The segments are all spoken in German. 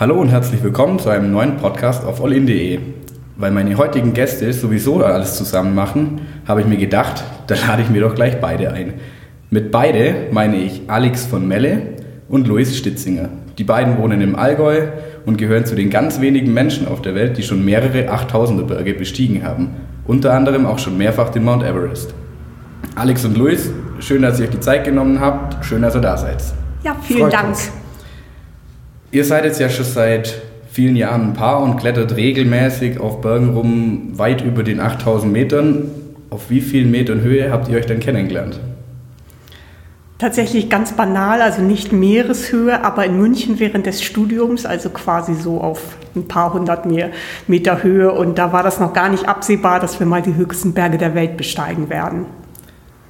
Hallo und herzlich willkommen zu einem neuen Podcast auf allin.de. Weil meine heutigen Gäste sowieso alles zusammen machen, habe ich mir gedacht, da lade ich mir doch gleich beide ein. Mit beide meine ich Alex von Melle und Luis Stitzinger. Die beiden wohnen im Allgäu und gehören zu den ganz wenigen Menschen auf der Welt, die schon mehrere 8000er Berge bestiegen haben. Unter anderem auch schon mehrfach den Mount Everest. Alex und Luis, schön, dass ihr euch die Zeit genommen habt. Schön, dass ihr da seid. Ja, vielen Freut Dank. Uns. Ihr seid jetzt ja schon seit vielen Jahren ein Paar und klettert regelmäßig auf Bergen rum, weit über den 8000 Metern. Auf wie vielen Metern Höhe habt ihr euch denn kennengelernt? Tatsächlich ganz banal, also nicht Meereshöhe, aber in München während des Studiums, also quasi so auf ein paar hundert Meter Höhe. Und da war das noch gar nicht absehbar, dass wir mal die höchsten Berge der Welt besteigen werden.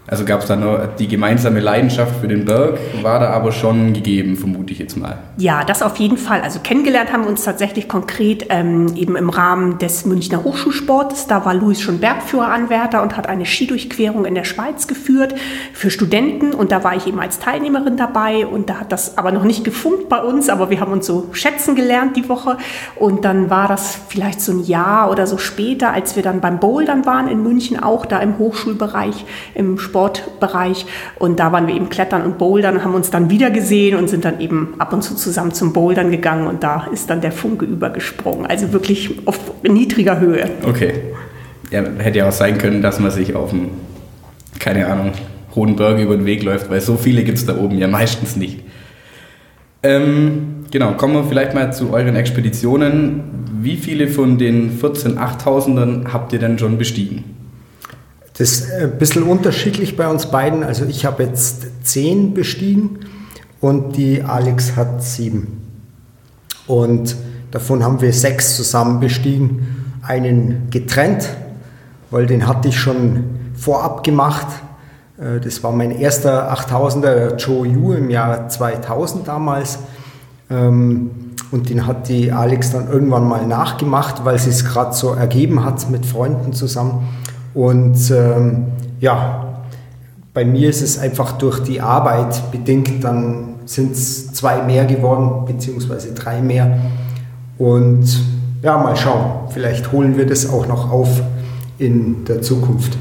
Also gab es da noch die gemeinsame Leidenschaft für den Berg, war da aber schon gegeben, vermute ich jetzt mal. Ja, das auf jeden Fall. Also kennengelernt haben wir uns tatsächlich konkret ähm, eben im Rahmen des Münchner Hochschulsportes. Da war Luis schon Bergführeranwärter und hat eine Skidurchquerung in der Schweiz geführt für Studenten. Und da war ich eben als Teilnehmerin dabei. Und da hat das aber noch nicht gefunkt bei uns, aber wir haben uns so schätzen gelernt die Woche. Und dann war das vielleicht so ein Jahr oder so später, als wir dann beim Bouldern waren in München, auch da im Hochschulbereich, im Sport Sportbereich. Und da waren wir eben klettern und bouldern, haben uns dann wieder gesehen und sind dann eben ab und zu zusammen zum Bouldern gegangen und da ist dann der Funke übergesprungen. Also wirklich auf niedriger Höhe. Okay. Ja, hätte ja auch sein können, dass man sich auf dem, keine Ahnung, hohen Berg über den Weg läuft, weil so viele gibt es da oben ja meistens nicht. Ähm, genau, kommen wir vielleicht mal zu euren Expeditionen. Wie viele von den 14 8000ern habt ihr denn schon bestiegen? Das ist ein bisschen unterschiedlich bei uns beiden. Also ich habe jetzt zehn bestiegen und die Alex hat sieben. Und davon haben wir sechs zusammen bestiegen. Einen getrennt, weil den hatte ich schon vorab gemacht. Äh, das war mein erster 8000er Joe Yu im Jahr 2000 damals. Ähm, und den hat die Alex dann irgendwann mal nachgemacht, weil sie es gerade so ergeben hat mit Freunden zusammen. Und ähm, ja, bei mir ist es einfach durch die Arbeit bedingt, dann sind es zwei mehr geworden, beziehungsweise drei mehr. Und ja, mal schauen, vielleicht holen wir das auch noch auf in der Zukunft.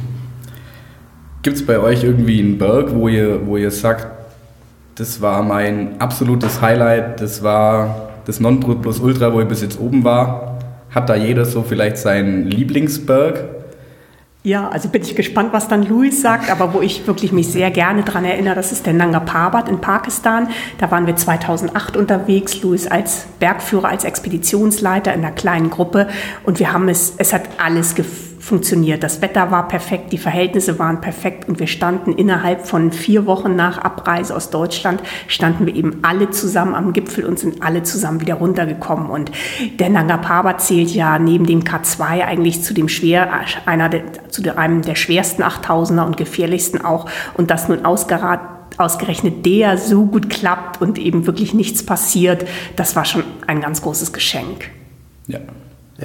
Gibt es bei euch irgendwie einen Berg, wo ihr, wo ihr sagt, das war mein absolutes Highlight, das war das Nonplusultra, wo ich bis jetzt oben war? Hat da jeder so vielleicht seinen Lieblingsberg? Ja, also bin ich gespannt, was dann Louis sagt, aber wo ich wirklich mich sehr gerne daran erinnere, das ist der Nanga Parbat in Pakistan. Da waren wir 2008 unterwegs, Louis als Bergführer, als Expeditionsleiter in einer kleinen Gruppe und wir haben es, es hat alles gefühlt funktioniert. Das Wetter war perfekt, die Verhältnisse waren perfekt und wir standen innerhalb von vier Wochen nach Abreise aus Deutschland, standen wir eben alle zusammen am Gipfel und sind alle zusammen wieder runtergekommen. Und der Nanga Parbat zählt ja neben dem K2 eigentlich zu dem schwer, einer der, zu einem der schwersten 8000er und gefährlichsten auch. Und das nun ausgerad, ausgerechnet der so gut klappt und eben wirklich nichts passiert, das war schon ein ganz großes Geschenk. Ja,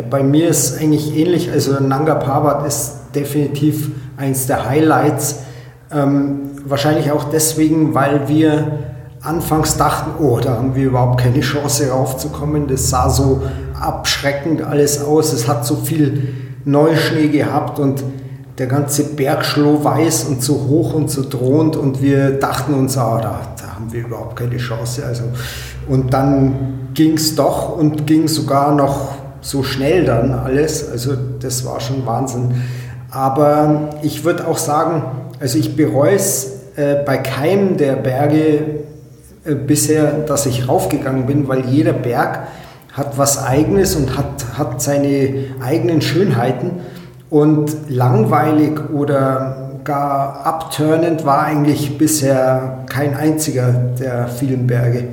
bei mir ist eigentlich ähnlich. Also Nanga Parbat ist definitiv eins der Highlights. Ähm, wahrscheinlich auch deswegen, weil wir anfangs dachten, oh, da haben wir überhaupt keine Chance raufzukommen. Das sah so abschreckend alles aus. Es hat so viel Neuschnee gehabt und der ganze Berg weiß und so hoch und so drohend und wir dachten uns, ah, da, da haben wir überhaupt keine Chance. Also, und dann ging es doch und ging sogar noch so schnell dann alles. Also das war schon Wahnsinn. Aber ich würde auch sagen, also ich bereue es äh, bei keinem der Berge äh, bisher, dass ich raufgegangen bin, weil jeder Berg hat was eigenes und hat, hat seine eigenen Schönheiten. Und langweilig oder gar abturnend war eigentlich bisher kein einziger der vielen Berge.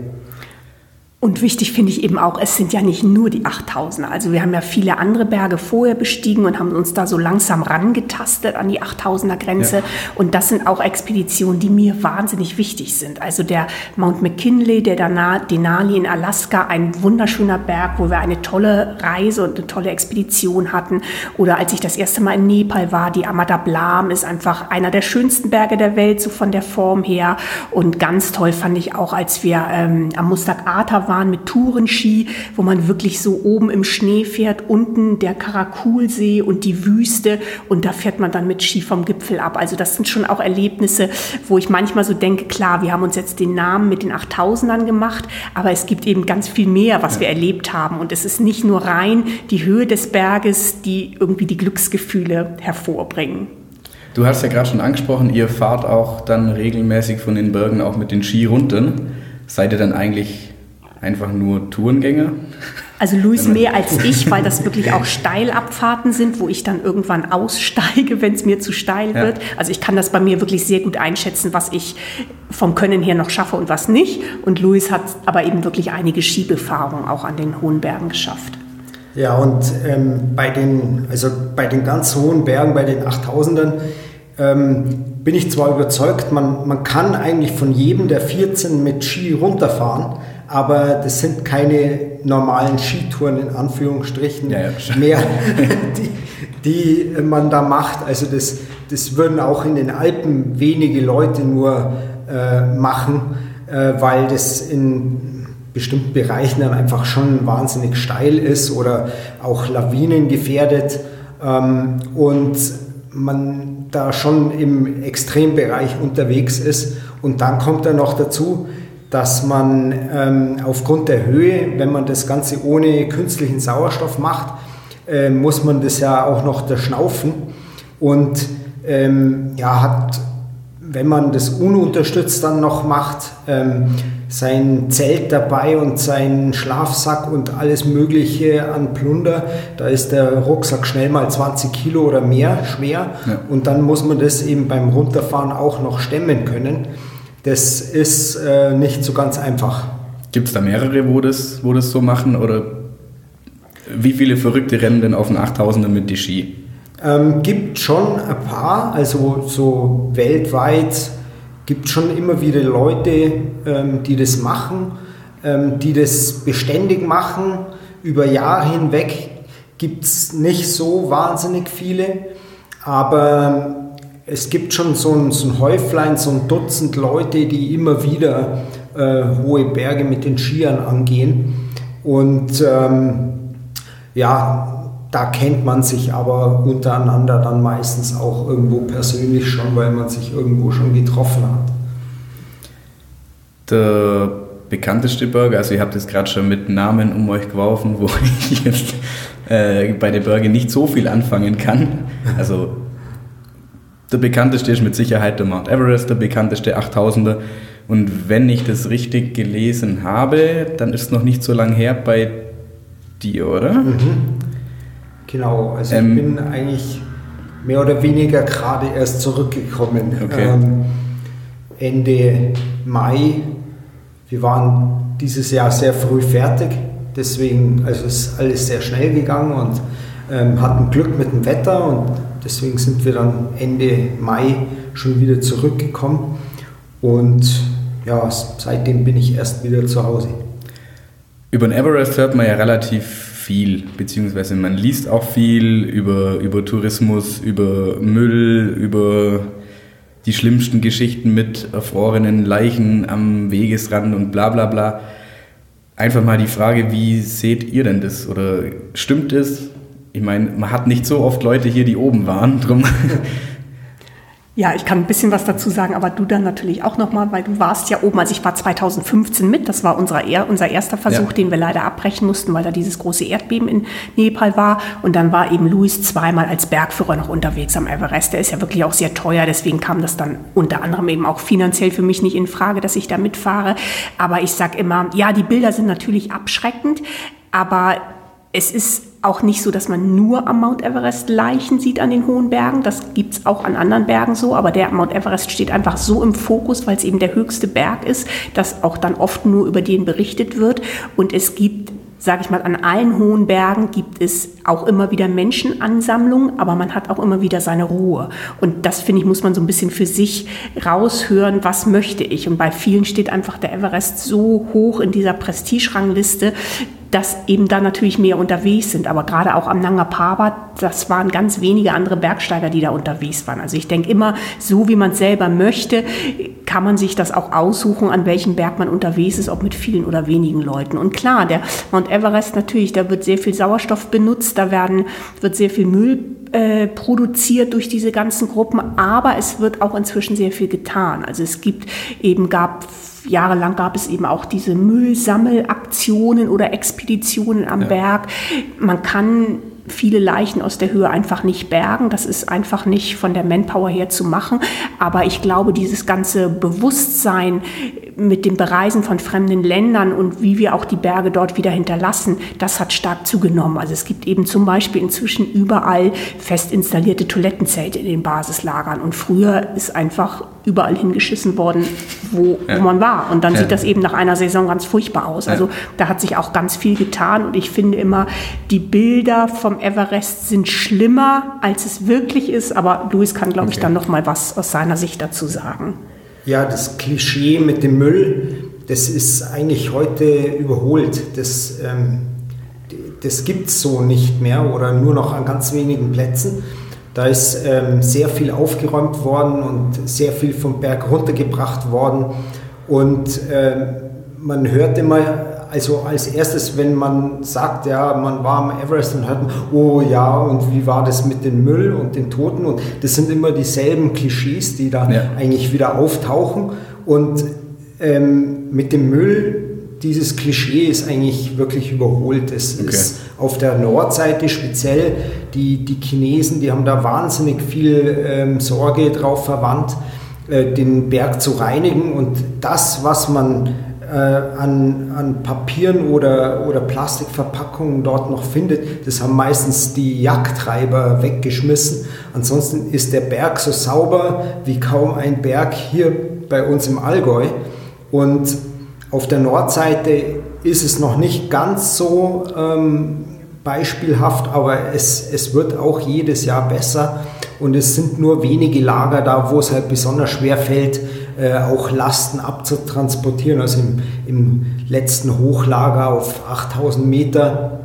Und wichtig finde ich eben auch, es sind ja nicht nur die 8000er. Also wir haben ja viele andere Berge vorher bestiegen und haben uns da so langsam rangetastet an die 8000er Grenze. Ja. Und das sind auch Expeditionen, die mir wahnsinnig wichtig sind. Also der Mount McKinley, der Denali in Alaska, ein wunderschöner Berg, wo wir eine tolle Reise und eine tolle Expedition hatten. Oder als ich das erste Mal in Nepal war, die Amada Blam ist einfach einer der schönsten Berge der Welt, so von der Form her. Und ganz toll fand ich auch, als wir ähm, am Mustak Ata waren, waren mit Tourenski, wo man wirklich so oben im Schnee fährt, unten der Karakulsee und die Wüste und da fährt man dann mit Ski vom Gipfel ab. Also das sind schon auch Erlebnisse, wo ich manchmal so denke, klar, wir haben uns jetzt den Namen mit den 8000ern gemacht, aber es gibt eben ganz viel mehr, was wir erlebt haben und es ist nicht nur rein die Höhe des Berges, die irgendwie die Glücksgefühle hervorbringen. Du hast ja gerade schon angesprochen, ihr fahrt auch dann regelmäßig von den Bergen auch mit den Ski runter. Seid ihr dann eigentlich einfach nur Tourengänger? Also Luis mehr als ich, weil das wirklich auch Steilabfahrten sind, wo ich dann irgendwann aussteige, wenn es mir zu steil ja. wird. Also ich kann das bei mir wirklich sehr gut einschätzen, was ich vom Können her noch schaffe und was nicht. Und Luis hat aber eben wirklich einige Skibefahrungen auch an den hohen Bergen geschafft. Ja, und ähm, bei, den, also bei den ganz hohen Bergen, bei den 8000ern, ähm, bin ich zwar überzeugt, man, man kann eigentlich von jedem der 14 mit Ski runterfahren, aber das sind keine normalen Skitouren in Anführungsstrichen ja, ja. mehr, die, die man da macht. Also das, das würden auch in den Alpen wenige Leute nur äh, machen, äh, weil das in bestimmten Bereichen dann einfach schon wahnsinnig steil ist oder auch Lawinen gefährdet ähm, und man da schon im Extrembereich unterwegs ist. Und dann kommt dann noch dazu, dass man ähm, aufgrund der Höhe, wenn man das Ganze ohne künstlichen Sauerstoff macht, äh, muss man das ja auch noch da schnaufen und ähm, ja, hat, wenn man das ununterstützt dann noch macht, ähm, sein Zelt dabei und seinen Schlafsack und alles Mögliche an Plunder. Da ist der Rucksack schnell mal 20 Kilo oder mehr schwer. Ja. Und dann muss man das eben beim Runterfahren auch noch stemmen können. Das ist äh, nicht so ganz einfach. Gibt es da mehrere, wo das, wo das so machen? Oder wie viele Verrückte rennen denn auf den 8000er mit die Ski? Ähm, gibt schon ein paar, also so weltweit gibt schon immer wieder Leute, ähm, die das machen, ähm, die das beständig machen. Über Jahre hinweg gibt es nicht so wahnsinnig viele, aber es gibt schon so ein, so ein Häuflein, so ein Dutzend Leute, die immer wieder äh, hohe Berge mit den Skiern angehen. Und ähm, ja, da kennt man sich aber untereinander dann meistens auch irgendwo persönlich schon, weil man sich irgendwo schon getroffen hat. Der bekannteste Burger, also ihr habt jetzt gerade schon mit Namen um euch geworfen, wo ich jetzt äh, bei der Burger nicht so viel anfangen kann. Also der bekannteste ist mit Sicherheit der Mount Everest, der bekannteste 8000er. Und wenn ich das richtig gelesen habe, dann ist es noch nicht so lange her bei dir, oder? Mhm. Genau, also ähm, ich bin eigentlich mehr oder weniger gerade erst zurückgekommen. Okay. Ähm, Ende Mai. Wir waren dieses Jahr sehr früh fertig, deswegen also ist alles sehr schnell gegangen und ähm, hatten Glück mit dem Wetter und deswegen sind wir dann Ende Mai schon wieder zurückgekommen und ja, seitdem bin ich erst wieder zu Hause. Über den Everest hört man ja relativ viel, beziehungsweise man liest auch viel über, über Tourismus, über Müll, über die schlimmsten Geschichten mit erfrorenen Leichen am Wegesrand und bla bla bla. Einfach mal die Frage, wie seht ihr denn das? Oder stimmt es? Ich meine, man hat nicht so oft Leute hier, die oben waren, drum Ja, ich kann ein bisschen was dazu sagen, aber du dann natürlich auch nochmal, weil du warst ja oben, also ich war 2015 mit, das war unser, unser erster Versuch, ja. den wir leider abbrechen mussten, weil da dieses große Erdbeben in Nepal war. Und dann war eben Luis zweimal als Bergführer noch unterwegs am Everest. Der ist ja wirklich auch sehr teuer, deswegen kam das dann unter anderem eben auch finanziell für mich nicht in Frage, dass ich da mitfahre. Aber ich sag immer, ja, die Bilder sind natürlich abschreckend, aber es ist auch nicht so, dass man nur am Mount Everest Leichen sieht an den hohen Bergen. Das gibt es auch an anderen Bergen so. Aber der Mount Everest steht einfach so im Fokus, weil es eben der höchste Berg ist, dass auch dann oft nur über den berichtet wird. Und es gibt sage ich mal, an allen hohen Bergen gibt es auch immer wieder Menschenansammlungen, aber man hat auch immer wieder seine Ruhe. Und das, finde ich, muss man so ein bisschen für sich raushören, was möchte ich. Und bei vielen steht einfach der Everest so hoch in dieser Prestigerangliste, dass eben da natürlich mehr unterwegs sind. Aber gerade auch am Nanga Parbat, das waren ganz wenige andere Bergsteiger, die da unterwegs waren. Also ich denke immer, so wie man selber möchte, kann man sich das auch aussuchen, an welchem Berg man unterwegs ist, ob mit vielen oder wenigen Leuten. Und klar, der Mount Everest natürlich, da wird sehr viel Sauerstoff benutzt, da werden, wird sehr viel Müll äh, produziert durch diese ganzen Gruppen, aber es wird auch inzwischen sehr viel getan. Also es gibt eben, gab jahrelang gab es eben auch diese Müllsammelaktionen oder Expeditionen am ja. Berg. Man kann viele Leichen aus der Höhe einfach nicht bergen. Das ist einfach nicht von der Manpower her zu machen. Aber ich glaube, dieses ganze Bewusstsein mit dem Bereisen von fremden Ländern und wie wir auch die Berge dort wieder hinterlassen, das hat stark zugenommen. Also es gibt eben zum Beispiel inzwischen überall fest installierte Toilettenzelte in den Basislagern. Und früher ist einfach überall hingeschissen worden, wo, ja. wo man war. Und dann ja. sieht das eben nach einer Saison ganz furchtbar aus. Also da hat sich auch ganz viel getan. Und ich finde immer, die Bilder vom Everest sind schlimmer, als es wirklich ist. Aber Luis kann, glaube okay. ich, dann noch mal was aus seiner Sicht dazu sagen. Ja, das Klischee mit dem Müll, das ist eigentlich heute überholt. Das, ähm, das gibt es so nicht mehr oder nur noch an ganz wenigen Plätzen. Da ist ähm, sehr viel aufgeräumt worden und sehr viel vom Berg runtergebracht worden. Und äh, man hört immer, also als erstes, wenn man sagt, ja, man war am Everest und hört, oh ja, und wie war das mit dem Müll und den Toten? Und das sind immer dieselben Klischees, die da ja. eigentlich wieder auftauchen. Und ähm, mit dem Müll, dieses Klischee ist eigentlich wirklich überholt. Es okay. ist auf der Nordseite speziell, die, die Chinesen, die haben da wahnsinnig viel ähm, Sorge drauf verwandt, äh, den Berg zu reinigen. Und das, was man äh, an, an Papieren oder, oder Plastikverpackungen dort noch findet, das haben meistens die Jagdtreiber weggeschmissen. Ansonsten ist der Berg so sauber wie kaum ein Berg hier bei uns im Allgäu. Und auf der Nordseite ist es noch nicht ganz so ähm, beispielhaft, aber es, es wird auch jedes Jahr besser. Und es sind nur wenige Lager da, wo es halt besonders schwer fällt, äh, auch Lasten abzutransportieren. Also im, im letzten Hochlager auf 8000 Meter,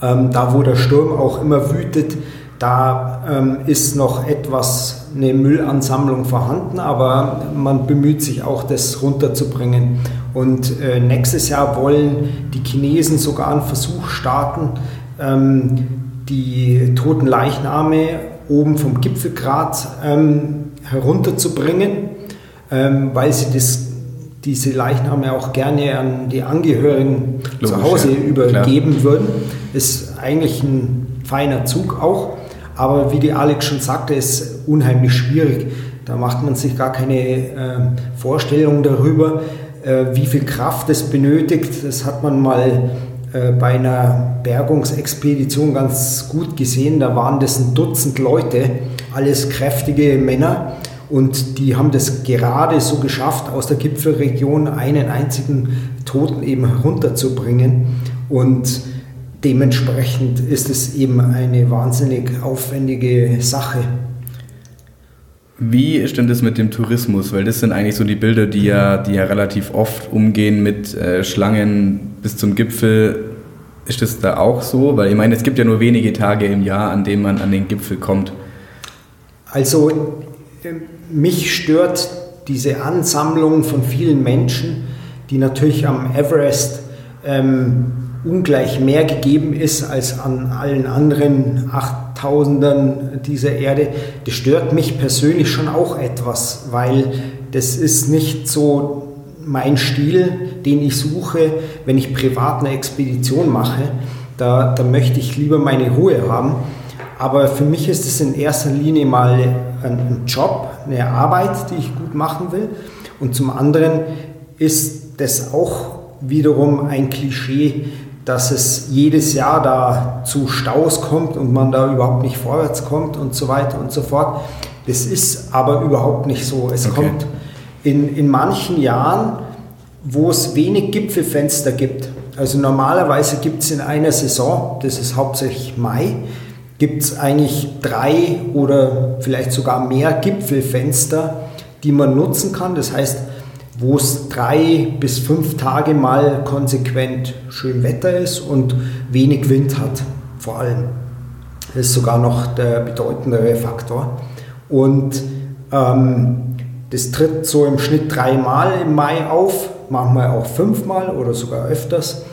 ähm, da wo der Sturm auch immer wütet, da ähm, ist noch etwas eine Müllansammlung vorhanden, aber man bemüht sich auch, das runterzubringen. Und äh, nächstes Jahr wollen die Chinesen sogar einen Versuch starten, ähm, die toten Leichname oben vom Gipfelgrat ähm, herunterzubringen ähm, weil sie das, diese Leichname auch gerne an die Angehörigen Logisch, zu Hause ja. übergeben Klar. würden. Ist eigentlich ein feiner Zug auch, aber wie die Alex schon sagte, ist unheimlich schwierig. Da macht man sich gar keine äh, Vorstellung darüber, äh, wie viel Kraft es benötigt. Das hat man mal bei einer Bergungsexpedition ganz gut gesehen. Da waren das ein Dutzend Leute, alles kräftige Männer und die haben das gerade so geschafft, aus der Gipfelregion einen einzigen Toten eben herunterzubringen. Und dementsprechend ist es eben eine wahnsinnig aufwendige Sache. Wie denn das mit dem Tourismus? Weil das sind eigentlich so die Bilder, die ja, die ja relativ oft umgehen mit äh, Schlangen bis zum Gipfel. Ist das da auch so? Weil ich meine, es gibt ja nur wenige Tage im Jahr, an denen man an den Gipfel kommt. Also mich stört diese Ansammlung von vielen Menschen, die natürlich am Everest ähm, ungleich mehr gegeben ist als an allen anderen Achttausendern dieser Erde. Das stört mich persönlich schon auch etwas, weil das ist nicht so mein Stil, den ich suche, wenn ich privat eine Expedition mache. Da, da möchte ich lieber meine Ruhe haben. Aber für mich ist es in erster Linie mal ein Job, eine Arbeit, die ich gut machen will. Und zum anderen ist das auch wiederum ein Klischee, dass es jedes Jahr da zu Staus kommt und man da überhaupt nicht vorwärts kommt und so weiter und so fort. Das ist aber überhaupt nicht so. Es okay. kommt in, in manchen Jahren, wo es wenig Gipfelfenster gibt. Also normalerweise gibt es in einer Saison, das ist hauptsächlich Mai, gibt es eigentlich drei oder vielleicht sogar mehr Gipfelfenster, die man nutzen kann. Das heißt, wo es drei bis fünf Tage mal konsequent schön Wetter ist und wenig Wind hat, vor allem. Das ist sogar noch der bedeutendere Faktor. Und ähm, Das tritt so im Schnitt dreimal im Mai auf, manchmal auch fünfmal oder sogar öfters.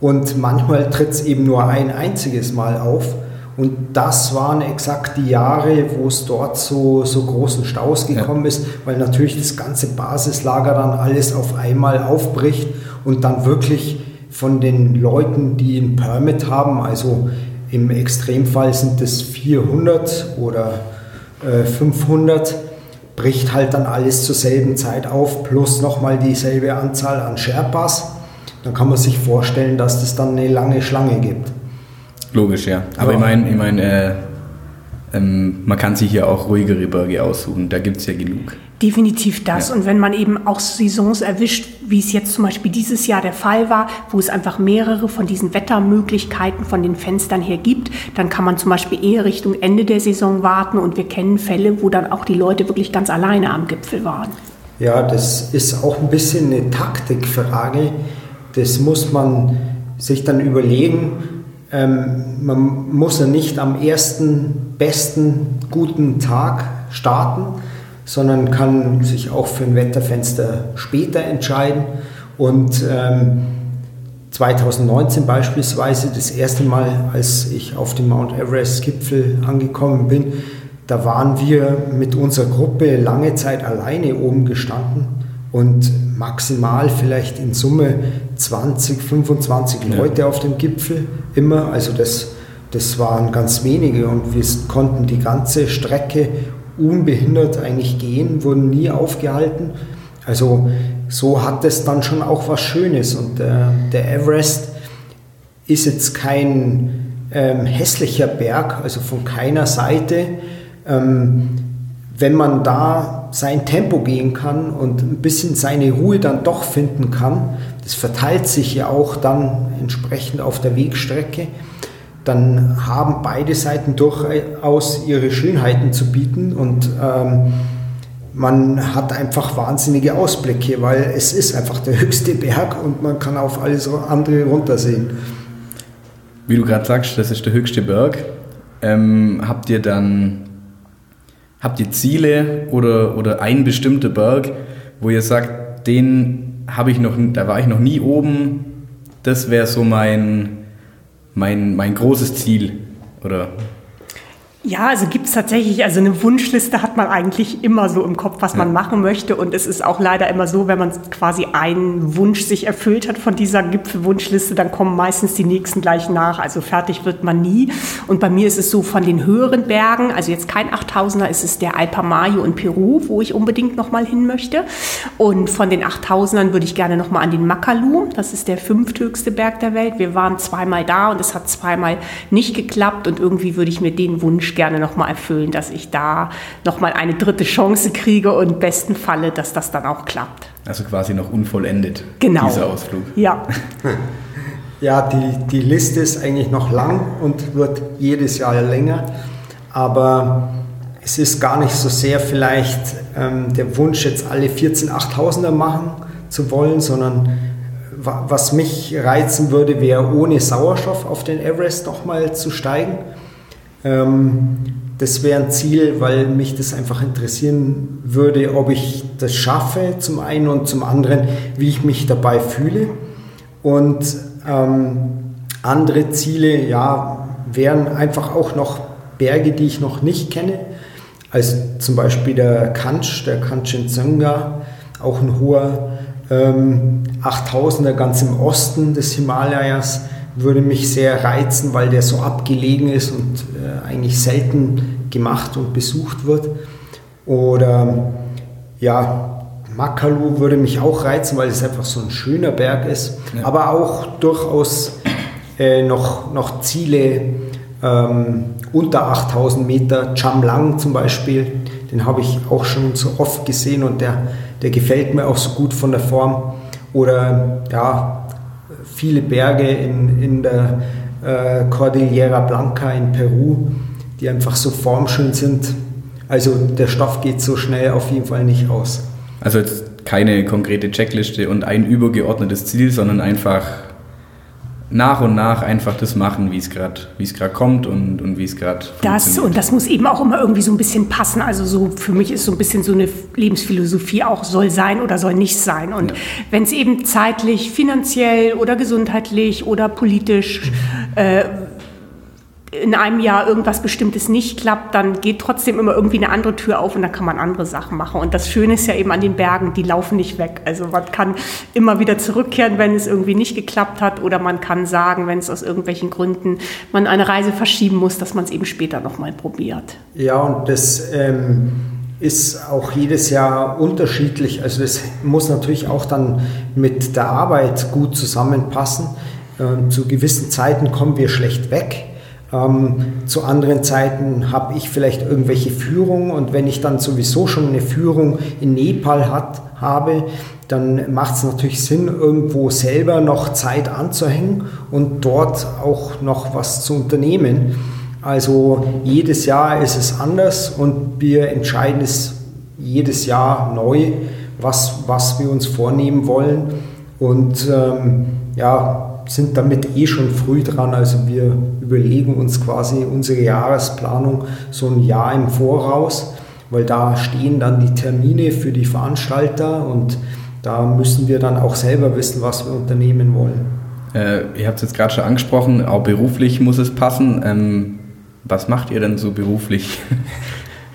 Und manchmal tritt es eben nur ein einziges Mal auf. Und das waren exakt die Jahre, wo es dort so, so großen Staus gekommen ja. ist, weil natürlich das ganze Basislager dann alles auf einmal aufbricht und dann wirklich von den Leuten, die ein Permit haben, also im Extremfall sind es 400 oder äh, 500, bricht halt dann alles zur selben Zeit auf, plus nochmal dieselbe Anzahl an Sherpas. Dann kann man sich vorstellen, dass das dann eine lange Schlange gibt. Logisch, ja. Aber ja. ich meine, ich mein, äh, ähm, man kann sich ja auch ruhigere Berge aussuchen, da gibt es ja genug. Definitiv das. Ja. Und wenn man eben auch Saisons erwischt, wie es jetzt zum Beispiel dieses Jahr der Fall war, wo es einfach mehrere von diesen Wettermöglichkeiten von den Fenstern her gibt, dann kann man zum Beispiel eher Richtung Ende der Saison warten. Und wir kennen Fälle, wo dann auch die Leute wirklich ganz alleine am Gipfel waren. Ja, das ist auch ein bisschen eine Taktikfrage. Das muss man sich dann überlegen. Ähm, man muss ja nicht am ersten besten guten Tag starten, sondern kann sich auch für ein Wetterfenster später entscheiden. Und ähm, 2019 beispielsweise, das erste Mal, als ich auf dem Mount Everest-Gipfel angekommen bin, da waren wir mit unserer Gruppe lange Zeit alleine oben gestanden und maximal vielleicht in Summe 20, 25 ja. Leute auf dem Gipfel immer. Also das, das waren ganz wenige und wir konnten die ganze Strecke unbehindert eigentlich gehen, wurden nie aufgehalten. Also so hat es dann schon auch was Schönes. Und äh, der Everest ist jetzt kein ähm, hässlicher Berg, also von keiner Seite. Ähm, wenn man da sein Tempo gehen kann und ein bisschen seine Ruhe dann doch finden kann, das verteilt sich ja auch dann entsprechend auf der Wegstrecke, dann haben beide Seiten durchaus ihre Schönheiten zu bieten und ähm, man hat einfach wahnsinnige Ausblicke, weil es ist einfach der höchste Berg und man kann auf alles andere runtersehen. Wie du gerade sagst, das ist der höchste Berg. Ähm, habt ihr dann habt ihr Ziele oder, oder ein bestimmter Berg, wo ihr sagt, den habe ich noch, da war ich noch nie oben, das wäre so mein, mein, mein großes Ziel. Oder ja, also gibt es tatsächlich, also eine Wunschliste hat man eigentlich immer so im Kopf, was ja. man machen möchte. Und es ist auch leider immer so, wenn man quasi einen Wunsch sich erfüllt hat von dieser Gipfelwunschliste, dann kommen meistens die nächsten gleich nach. Also fertig wird man nie. Und bei mir ist es so von den höheren Bergen, also jetzt kein 8000er, ist es der Alpamayo in Peru, wo ich unbedingt nochmal hin möchte. Und von den 8000ern würde ich gerne nochmal an den Makalu. Das ist der fünfthöchste Berg der Welt. Wir waren zweimal da und es hat zweimal nicht geklappt. Und irgendwie würde ich mir den Wunsch gerne nochmal erfüllen, dass ich da nochmal eine dritte Chance kriege und im besten Falle, dass das dann auch klappt. Also quasi noch unvollendet, genau. dieser Ausflug. Ja. Ja, die, die Liste ist eigentlich noch lang und wird jedes Jahr länger, aber es ist gar nicht so sehr vielleicht ähm, der Wunsch, jetzt alle 14 8000er machen zu wollen, sondern was mich reizen würde, wäre ohne Sauerstoff auf den Everest nochmal zu steigen das wäre ein Ziel, weil mich das einfach interessieren würde, ob ich das schaffe zum einen und zum anderen, wie ich mich dabei fühle. Und ähm, andere Ziele, ja, wären einfach auch noch Berge, die ich noch nicht kenne. Also zum Beispiel der Kanch, der Kanchenjunga, auch ein hoher ähm, 8000er ganz im Osten des Himalayas würde mich sehr reizen, weil der so abgelegen ist und äh, eigentlich selten gemacht und besucht wird. Oder ja, Makalu würde mich auch reizen, weil es einfach so ein schöner Berg ist, ja. aber auch durchaus äh, noch, noch Ziele ähm, unter 8000 Meter. Chamlang zum Beispiel, den habe ich auch schon so oft gesehen und der, der gefällt mir auch so gut von der Form. Oder ja, viele Berge in, in der äh, Cordillera Blanca in Peru, die einfach so formschön sind. Also der Stoff geht so schnell auf jeden Fall nicht aus. Also keine konkrete Checkliste und ein übergeordnetes Ziel, sondern einfach nach und nach einfach das machen, wie es gerade kommt und, und wie es gerade Das und das muss eben auch immer irgendwie so ein bisschen passen. Also so für mich ist so ein bisschen so eine Lebensphilosophie auch soll sein oder soll nicht sein. Und ja. wenn es eben zeitlich, finanziell oder gesundheitlich oder politisch äh, in einem Jahr irgendwas Bestimmtes nicht klappt, dann geht trotzdem immer irgendwie eine andere Tür auf und dann kann man andere Sachen machen. Und das Schöne ist ja eben an den Bergen, die laufen nicht weg. Also man kann immer wieder zurückkehren, wenn es irgendwie nicht geklappt hat oder man kann sagen, wenn es aus irgendwelchen Gründen man eine Reise verschieben muss, dass man es eben später nochmal probiert. Ja, und das ähm, ist auch jedes Jahr unterschiedlich. Also das muss natürlich auch dann mit der Arbeit gut zusammenpassen. Ähm, zu gewissen Zeiten kommen wir schlecht weg ähm, zu anderen Zeiten habe ich vielleicht irgendwelche Führungen und wenn ich dann sowieso schon eine Führung in Nepal hat, habe, dann macht es natürlich Sinn, irgendwo selber noch Zeit anzuhängen und dort auch noch was zu unternehmen. Also jedes Jahr ist es anders und wir entscheiden es jedes Jahr neu, was, was wir uns vornehmen wollen. Und ähm, ja, sind damit eh schon früh dran. Also wir überlegen uns quasi unsere Jahresplanung so ein Jahr im Voraus, weil da stehen dann die Termine für die Veranstalter und da müssen wir dann auch selber wissen, was wir unternehmen wollen. Äh, ihr habt es jetzt gerade schon angesprochen, auch beruflich muss es passen. Ähm, was macht ihr denn so beruflich?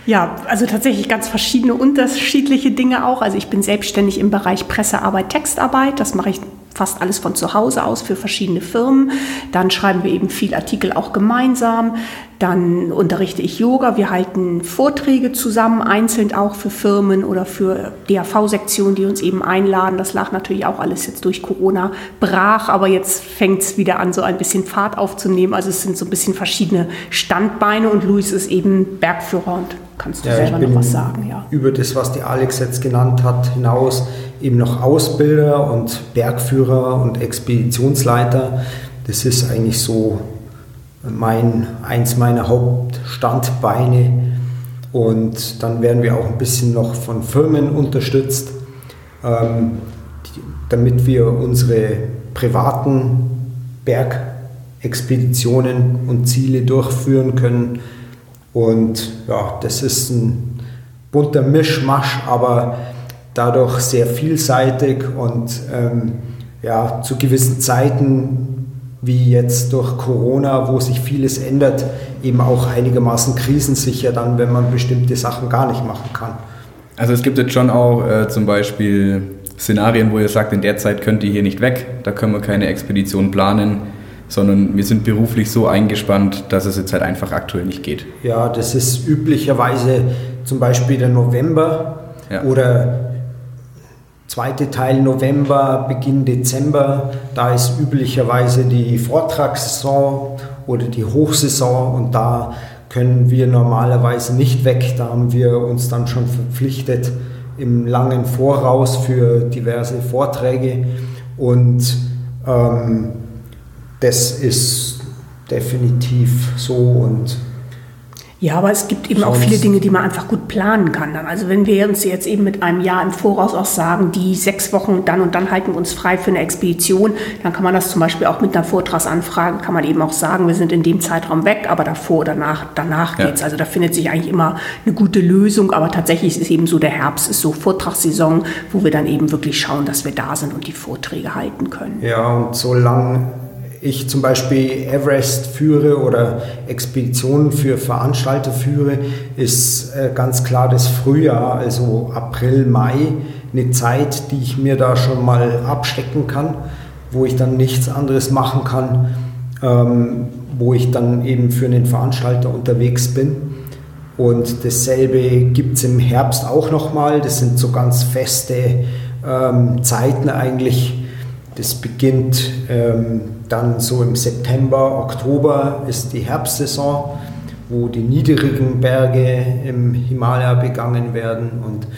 Ja, also tatsächlich ganz verschiedene unterschiedliche Dinge auch. Also ich bin selbstständig im Bereich Pressearbeit, Textarbeit. Das mache ich fast alles von zu Hause aus für verschiedene Firmen. Dann schreiben wir eben viel Artikel auch gemeinsam. Dann unterrichte ich Yoga. Wir halten Vorträge zusammen, einzeln auch für Firmen oder für DAV-Sektionen, die uns eben einladen. Das lag natürlich auch alles jetzt durch Corona brach, aber jetzt fängt es wieder an, so ein bisschen Fahrt aufzunehmen. Also es sind so ein bisschen verschiedene Standbeine und Luis ist eben Bergführer und kannst du ja, selber noch was sagen. Ja. Über das, was die Alex jetzt genannt hat, hinaus eben noch Ausbilder und Bergführer und Expeditionsleiter. Das ist eigentlich so mein, eins meiner Hauptstandbeine. Und dann werden wir auch ein bisschen noch von Firmen unterstützt, ähm, die, damit wir unsere privaten Bergexpeditionen und Ziele durchführen können. Und ja, das ist ein bunter Mischmasch, aber dadurch sehr vielseitig und ähm, ja, zu gewissen Zeiten, wie jetzt durch Corona, wo sich vieles ändert, eben auch einigermaßen krisensicher dann, wenn man bestimmte Sachen gar nicht machen kann. Also es gibt jetzt schon auch äh, zum Beispiel Szenarien, wo ihr sagt, in der Zeit könnt ihr hier nicht weg, da können wir keine Expedition planen, sondern wir sind beruflich so eingespannt, dass es jetzt halt einfach aktuell nicht geht. Ja, das ist üblicherweise zum Beispiel der November ja. oder zweite Teil November, Beginn Dezember, da ist üblicherweise die Vortragssaison oder die Hochsaison und da können wir normalerweise nicht weg. Da haben wir uns dann schon verpflichtet im langen Voraus für diverse Vorträge und ähm, das ist definitiv so und ja, aber es gibt eben Sonst. auch viele Dinge, die man einfach gut planen kann. Also wenn wir uns jetzt eben mit einem Jahr im Voraus auch sagen, die sechs Wochen dann und dann halten wir uns frei für eine Expedition, dann kann man das zum Beispiel auch mit einer Vortragsanfrage, kann man eben auch sagen, wir sind in dem Zeitraum weg, aber davor oder danach, danach ja. geht's. Also da findet sich eigentlich immer eine gute Lösung, aber tatsächlich ist es eben so, der Herbst ist so Vortragssaison, wo wir dann eben wirklich schauen, dass wir da sind und die Vorträge halten können. Ja, und solange ich zum Beispiel Everest führe oder Expeditionen für Veranstalter führe, ist äh, ganz klar das Frühjahr, also April, Mai, eine Zeit, die ich mir da schon mal abstecken kann, wo ich dann nichts anderes machen kann, ähm, wo ich dann eben für einen Veranstalter unterwegs bin. Und dasselbe gibt es im Herbst auch nochmal. Das sind so ganz feste ähm, Zeiten eigentlich. Das beginnt ähm, dann so im September, Oktober ist die Herbstsaison, wo die niedrigen Berge im Himalaya begangen werden. Und äh,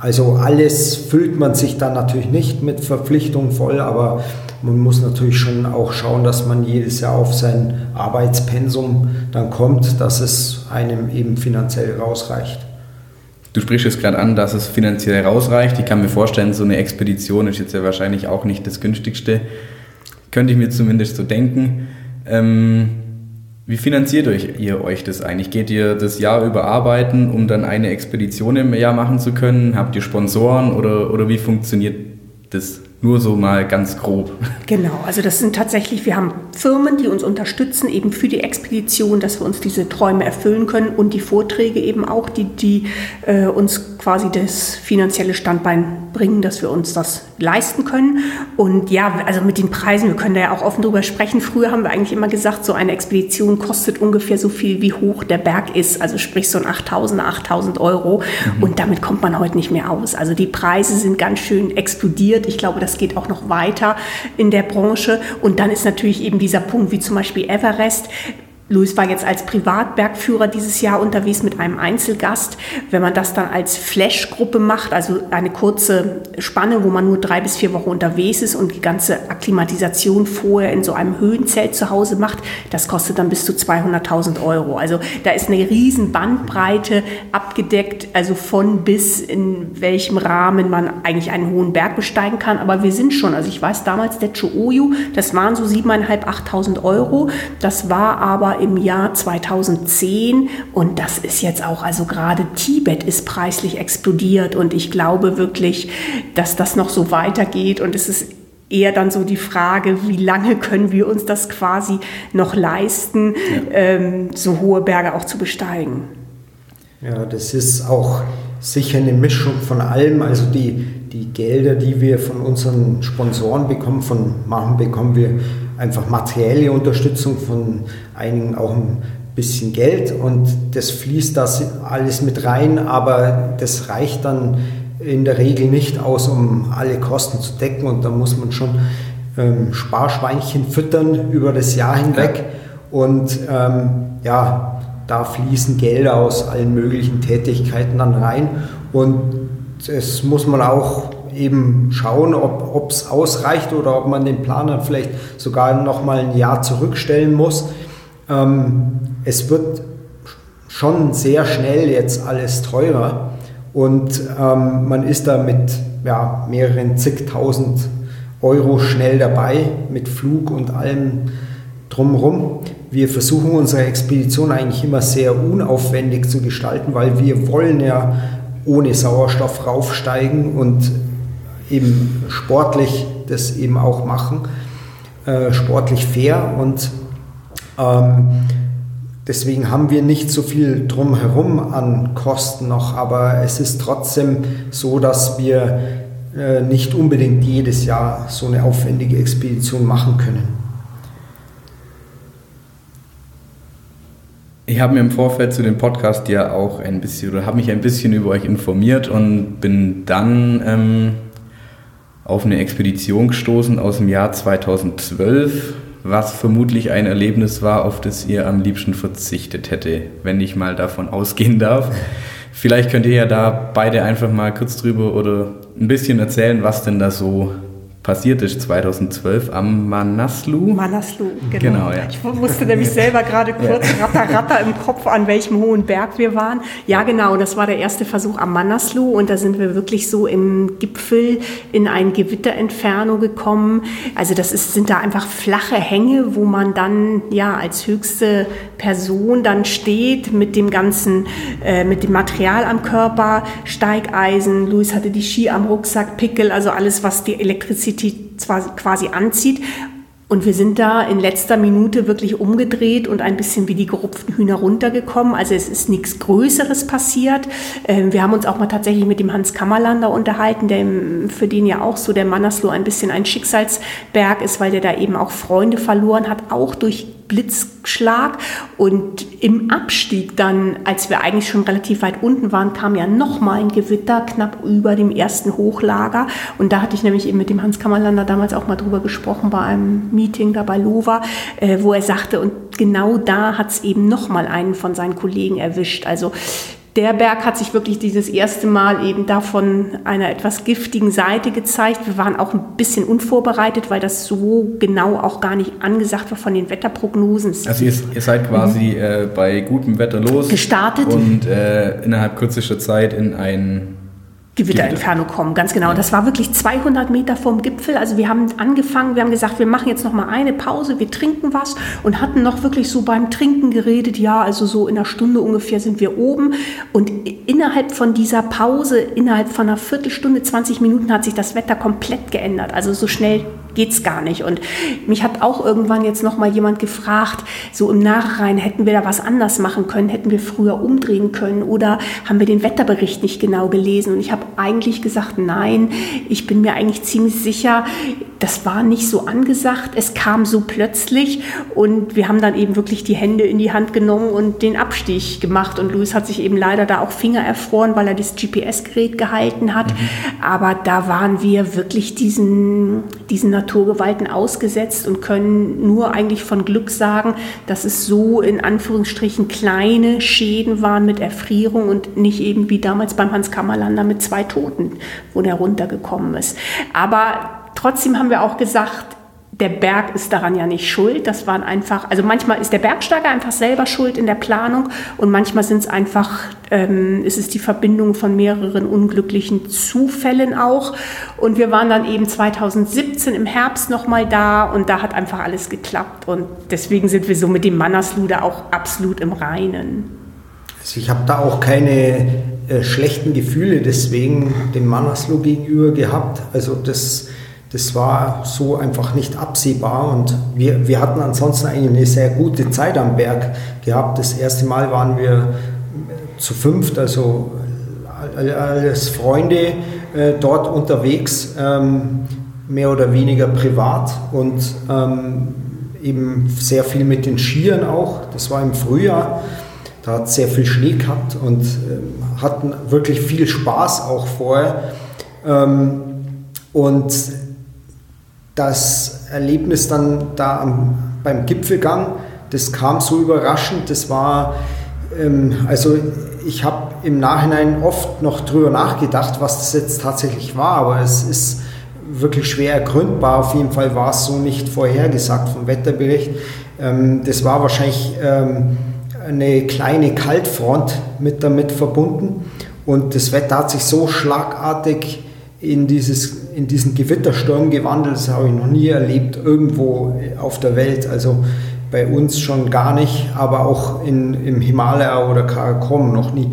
also alles füllt man sich dann natürlich nicht mit Verpflichtung voll, aber man muss natürlich schon auch schauen, dass man jedes Jahr auf sein Arbeitspensum dann kommt, dass es einem eben finanziell rausreicht. Du sprichst es gerade an, dass es finanziell rausreicht. Ich kann mir vorstellen, so eine Expedition ist jetzt ja wahrscheinlich auch nicht das günstigste könnte ich mir zumindest so denken. Ähm, wie finanziert euch, ihr euch das eigentlich? Geht ihr das Jahr über arbeiten, um dann eine Expedition im Jahr machen zu können? Habt ihr Sponsoren oder, oder wie funktioniert das? Nur so mal ganz grob. Genau, also das sind tatsächlich, wir haben Firmen, die uns unterstützen, eben für die Expedition, dass wir uns diese Träume erfüllen können und die Vorträge eben auch, die, die äh, uns quasi das finanzielle Standbein bringen, dass wir uns das leisten können. Und ja, also mit den Preisen, wir können da ja auch offen drüber sprechen. Früher haben wir eigentlich immer gesagt, so eine Expedition kostet ungefähr so viel, wie hoch der Berg ist. Also sprich so ein 8000, 8000 Euro. Mhm. Und damit kommt man heute nicht mehr aus. Also die Preise sind ganz schön explodiert. Ich glaube, das geht auch noch weiter in der Branche. Und dann ist natürlich eben dieser Punkt, wie zum Beispiel Everest. Louis war jetzt als Privatbergführer dieses Jahr unterwegs mit einem Einzelgast. Wenn man das dann als Flash-Gruppe macht, also eine kurze Spanne, wo man nur drei bis vier Wochen unterwegs ist und die ganze Akklimatisation vorher in so einem Höhenzelt zu Hause macht, das kostet dann bis zu 200.000 Euro. Also da ist eine riesen Bandbreite abgedeckt, also von bis in welchem Rahmen man eigentlich einen hohen Berg besteigen kann. Aber wir sind schon, also ich weiß damals der Chooyu, das waren so 7.500, 8.000 Euro. Das war aber im Jahr 2010 und das ist jetzt auch, also gerade Tibet ist preislich explodiert und ich glaube wirklich, dass das noch so weitergeht und es ist eher dann so die Frage, wie lange können wir uns das quasi noch leisten, ja. ähm, so hohe Berge auch zu besteigen. Ja, das ist auch sicher eine Mischung von allem. Also die, die Gelder, die wir von unseren Sponsoren bekommen, von Machen bekommen wir einfach materielle Unterstützung, von einigen auch ein bisschen Geld und das fließt das alles mit rein, aber das reicht dann in der Regel nicht aus, um alle Kosten zu decken und da muss man schon ähm, Sparschweinchen füttern über das Jahr hinweg und ähm, ja, da fließen Gelder aus allen möglichen Tätigkeiten dann rein und das muss man auch eben schauen, ob es ausreicht oder ob man den Planer vielleicht sogar noch mal ein Jahr zurückstellen muss. Ähm, es wird schon sehr schnell jetzt alles teurer und ähm, man ist da mit ja, mehreren zigtausend Euro schnell dabei mit Flug und allem drumherum. Wir versuchen unsere Expedition eigentlich immer sehr unaufwendig zu gestalten, weil wir wollen ja ohne Sauerstoff raufsteigen und eben sportlich das eben auch machen, äh, sportlich fair und ähm, deswegen haben wir nicht so viel drumherum an Kosten noch, aber es ist trotzdem so, dass wir äh, nicht unbedingt jedes Jahr so eine aufwendige Expedition machen können. Ich habe mir im Vorfeld zu dem Podcast ja auch ein bisschen oder habe mich ein bisschen über euch informiert und bin dann ähm, auf eine Expedition gestoßen aus dem Jahr 2012, was vermutlich ein Erlebnis war, auf das ihr am liebsten verzichtet hätte, wenn ich mal davon ausgehen darf. Vielleicht könnt ihr ja da beide einfach mal kurz drüber oder ein bisschen erzählen, was denn da so passiert ist 2012 am Manaslu. Manaslu, genau. genau ja. Ich musste nämlich selber gerade kurz ja. ratter, ratter im Kopf, an welchem hohen Berg wir waren. Ja, genau, das war der erste Versuch am Manaslu und da sind wir wirklich so im Gipfel in ein Gewitterentfernung gekommen. Also das ist, sind da einfach flache Hänge, wo man dann ja als höchste Person dann steht mit dem ganzen, äh, mit dem Material am Körper, Steigeisen, Luis hatte die Ski am Rucksack, Pickel, also alles, was die Elektrizität quasi anzieht. Und wir sind da in letzter Minute wirklich umgedreht und ein bisschen wie die gerupften Hühner runtergekommen. Also es ist nichts Größeres passiert. Ähm, wir haben uns auch mal tatsächlich mit dem Hans Kammerlander unterhalten, der für den ja auch so der Mannersloh ein bisschen ein Schicksalsberg ist, weil der da eben auch Freunde verloren hat, auch durch Blitzschlag. Und im Abstieg dann, als wir eigentlich schon relativ weit unten waren, kam ja nochmal ein Gewitter knapp über dem ersten Hochlager. Und da hatte ich nämlich eben mit dem Hans Kammerlander damals auch mal drüber gesprochen bei einem Meeting da bei Lova, äh, wo er sagte, und genau da hat es eben nochmal einen von seinen Kollegen erwischt. Also der Berg hat sich wirklich dieses erste Mal eben davon einer etwas giftigen Seite gezeigt. Wir waren auch ein bisschen unvorbereitet, weil das so genau auch gar nicht angesagt war von den Wetterprognosen. Also ihr, ihr seid quasi mhm. äh, bei gutem Wetter los gestartet und äh, innerhalb kürzester Zeit in ein Gewitterinferno kommen, ganz genau. Das war wirklich 200 Meter vom Gipfel. Also wir haben angefangen, wir haben gesagt, wir machen jetzt noch mal eine Pause, wir trinken was und hatten noch wirklich so beim Trinken geredet. Ja, also so in einer Stunde ungefähr sind wir oben. Und innerhalb von dieser Pause, innerhalb von einer Viertelstunde, 20 Minuten hat sich das Wetter komplett geändert. Also so schnell geht's gar nicht. Und mich hat auch irgendwann jetzt noch mal jemand gefragt, so im Nachhinein, hätten wir da was anders machen können, hätten wir früher umdrehen können oder haben wir den Wetterbericht nicht genau gelesen? Und ich habe eigentlich gesagt, nein, ich bin mir eigentlich ziemlich sicher, das war nicht so angesagt. Es kam so plötzlich und wir haben dann eben wirklich die Hände in die Hand genommen und den Abstieg gemacht. Und Luis hat sich eben leider da auch Finger erfroren, weil er das GPS-Gerät gehalten hat. Mhm. Aber da waren wir wirklich diesen, diesen Naturgewalten ausgesetzt und können nur eigentlich von Glück sagen, dass es so in Anführungsstrichen kleine Schäden waren mit Erfrierung und nicht eben wie damals beim Hans Kammerlander mit zwei Toten, wo der runtergekommen ist. Aber Trotzdem haben wir auch gesagt, der Berg ist daran ja nicht schuld. Das waren einfach, also manchmal ist der Bergsteiger einfach selber schuld in der Planung und manchmal sind es einfach, ähm, ist es die Verbindung von mehreren unglücklichen Zufällen auch. Und wir waren dann eben 2017 im Herbst nochmal da und da hat einfach alles geklappt und deswegen sind wir so mit dem Mannersluder auch absolut im Reinen. Also ich habe da auch keine äh, schlechten Gefühle deswegen dem Mannersloh gegenüber gehabt. Also das das war so einfach nicht absehbar und wir, wir hatten ansonsten eigentlich eine sehr gute Zeit am Berg gehabt. Das erste Mal waren wir zu fünft, also alles Freunde äh, dort unterwegs, ähm, mehr oder weniger privat und ähm, eben sehr viel mit den Skiern auch. Das war im Frühjahr, da hat es sehr viel Schnee gehabt und äh, hatten wirklich viel Spaß auch vorher. Ähm, und das Erlebnis dann da am, beim Gipfelgang, das kam so überraschend, das war, ähm, also ich habe im Nachhinein oft noch drüber nachgedacht, was das jetzt tatsächlich war, aber es ist wirklich schwer ergründbar. Auf jeden Fall war es so nicht vorhergesagt vom Wetterbericht. Ähm, das war wahrscheinlich ähm, eine kleine Kaltfront mit damit verbunden und das Wetter hat sich so schlagartig in, dieses, in diesen Gewittersturm gewandelt. Das habe ich noch nie erlebt irgendwo auf der Welt. Also bei uns schon gar nicht, aber auch in, im Himalaya oder Karakorum noch nie.